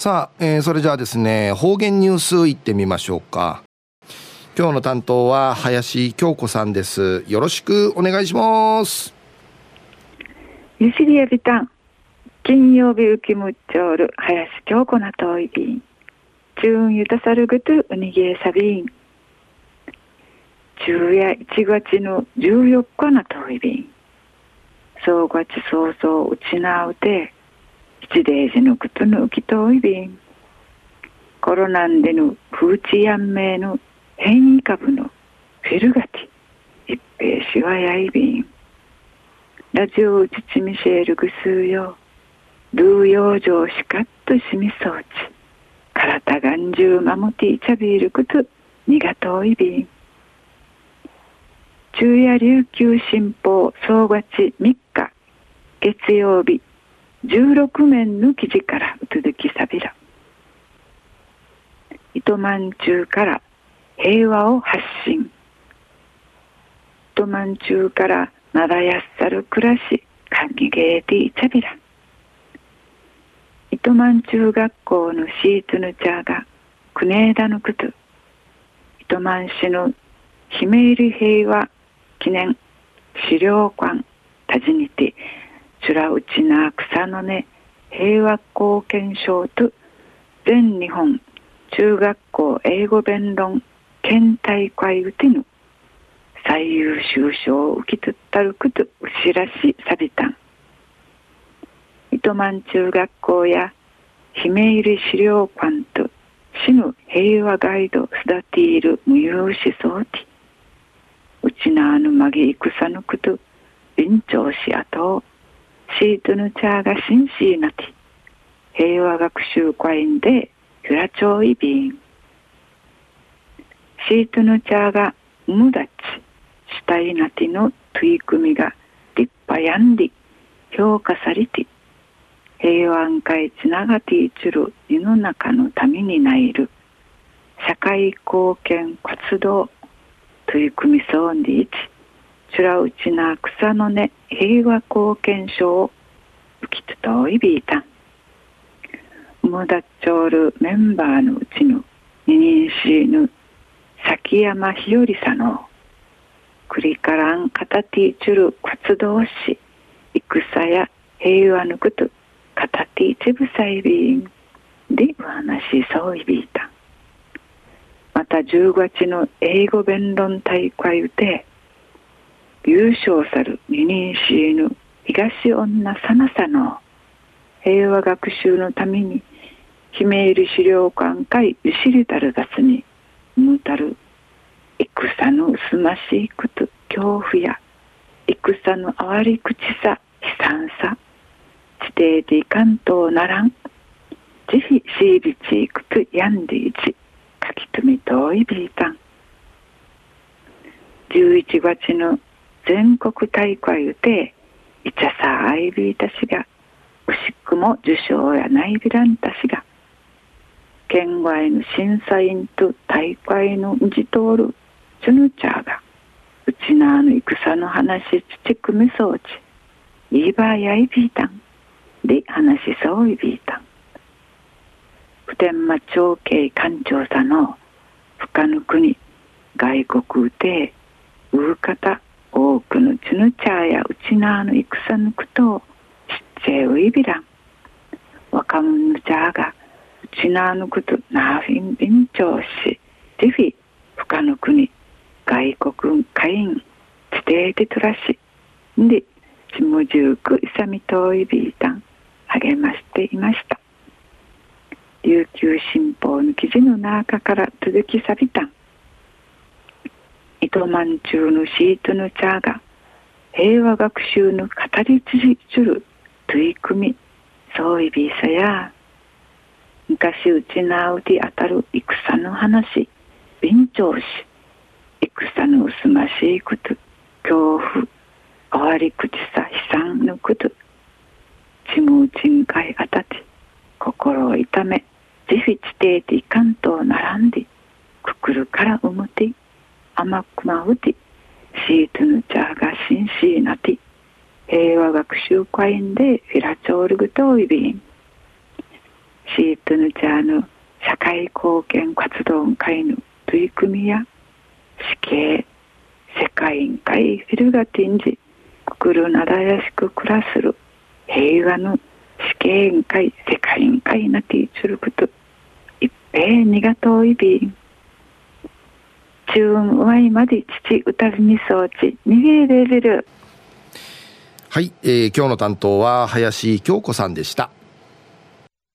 さあ、えー、それじゃあですね、方言ニュースいってみましょうか。今日の担当は林京子さんです。よろしくお願いします。ゆしりやびたん。金曜日浮きむっちょる林京子なといびん。チューンゆたさるぐとうにげえさびん。昼夜一月の十四日なといびん。そうがちそうそううちなうて。一例しのくつぬうきといびん。コロナンでの風痴やんめいの変異株のフィルガチ、一平しわやいびん。ラジオうちちみしえるぐすうよう、ルー養生しかっとしみそうち、体がんじゅうまもていちゃびるくつ、にがといびん。昼夜琉球新報総合地3日月曜日16面の記事から続きさびら。糸満中から平和を発信。糸満中からなだやっさる暮らし歓喜ゲーティーチャビラ糸満中学校のシートヌチャーが国枝のこと糸満市のひめいり平和記念資料館たじにてちゅらうちな草の根平和貢献賞と全日本中学校英語弁論県大会うてぬ最優秀賞を受け取ったるくとうしらしさびたん糸満中学校や姫入資料館と死ぬ平和ガイド育ている無用しそうてうちなあぬまげ戦のこと便長しあとシートヌチャーが紳士なて平和学習会員でフラチョイビンシートヌチャーがムダチシタイナティの取り組みが立派やんり。評価されて平和安会つながっていちる。世の中のためにないる。社会貢献活動取り組みそうにいち。ちゅらうちな草の根平和貢献賞を受きととい。びい。たんむだちょうるメンバーのうちの二人しぬ崎山日和さのくりからんかたてい。ちゅる活動し戦や平和のことかたてい。ちぶさい。びんでお話しそうい。びい。たまた10月の英語弁論大会で優勝さる二人しぬ東女さなさの平和学習のために姫入り資料館会ゆしりたるがすにむたる戦のすましいこと恐怖や戦のあわり口さ悲惨さ地底で関東ならん。ぜひシービチークとヤンディーチ書き留めといびいたん。11月の全国大会でいちゃさあいびいたしがおしくも受賞やないびらんたしが県外の審査員と大会のじとおるチュヌチャーがうちなあの戦の話ちくみそうちいいばやいびいたんで話しそういびいたん。普天間長慶官庁さの深の国外国でうう方多くのチュヌチャーやうちなあの戦のことをちっちゃいういびらん若者のチャーがうちなあのことなあフィンビンチョウしディフィ深の国外国会員地底でとらしでちもじゅうくいさみといびいたん励ましていました琉球新報の記事の中から続きさびたん糸満中のシートのチャーが平和学習の語り継る取り組みそういびさや昔うちなうで当たる戦の話便調し戦の薄ましいこと恐怖あわり口さ悲惨のことちむうちんかいあたち心を痛め自費地底でいかんと並んでくくるからうむて甘くまうてシートヌチャーがしんしーなて平和学習会員でフィラチョールグトイビン。シートヌジャーヌ社会貢献活動会の取り組みや死刑世界委員会フィルガティンジくくるなだやしく暮らする平和の死刑委員会世界委員会なティーチュルクト。一平にが遠いびん中運ワイまで父歌み装置にげレベルはい、えー、今日の担当は林京子さんでした。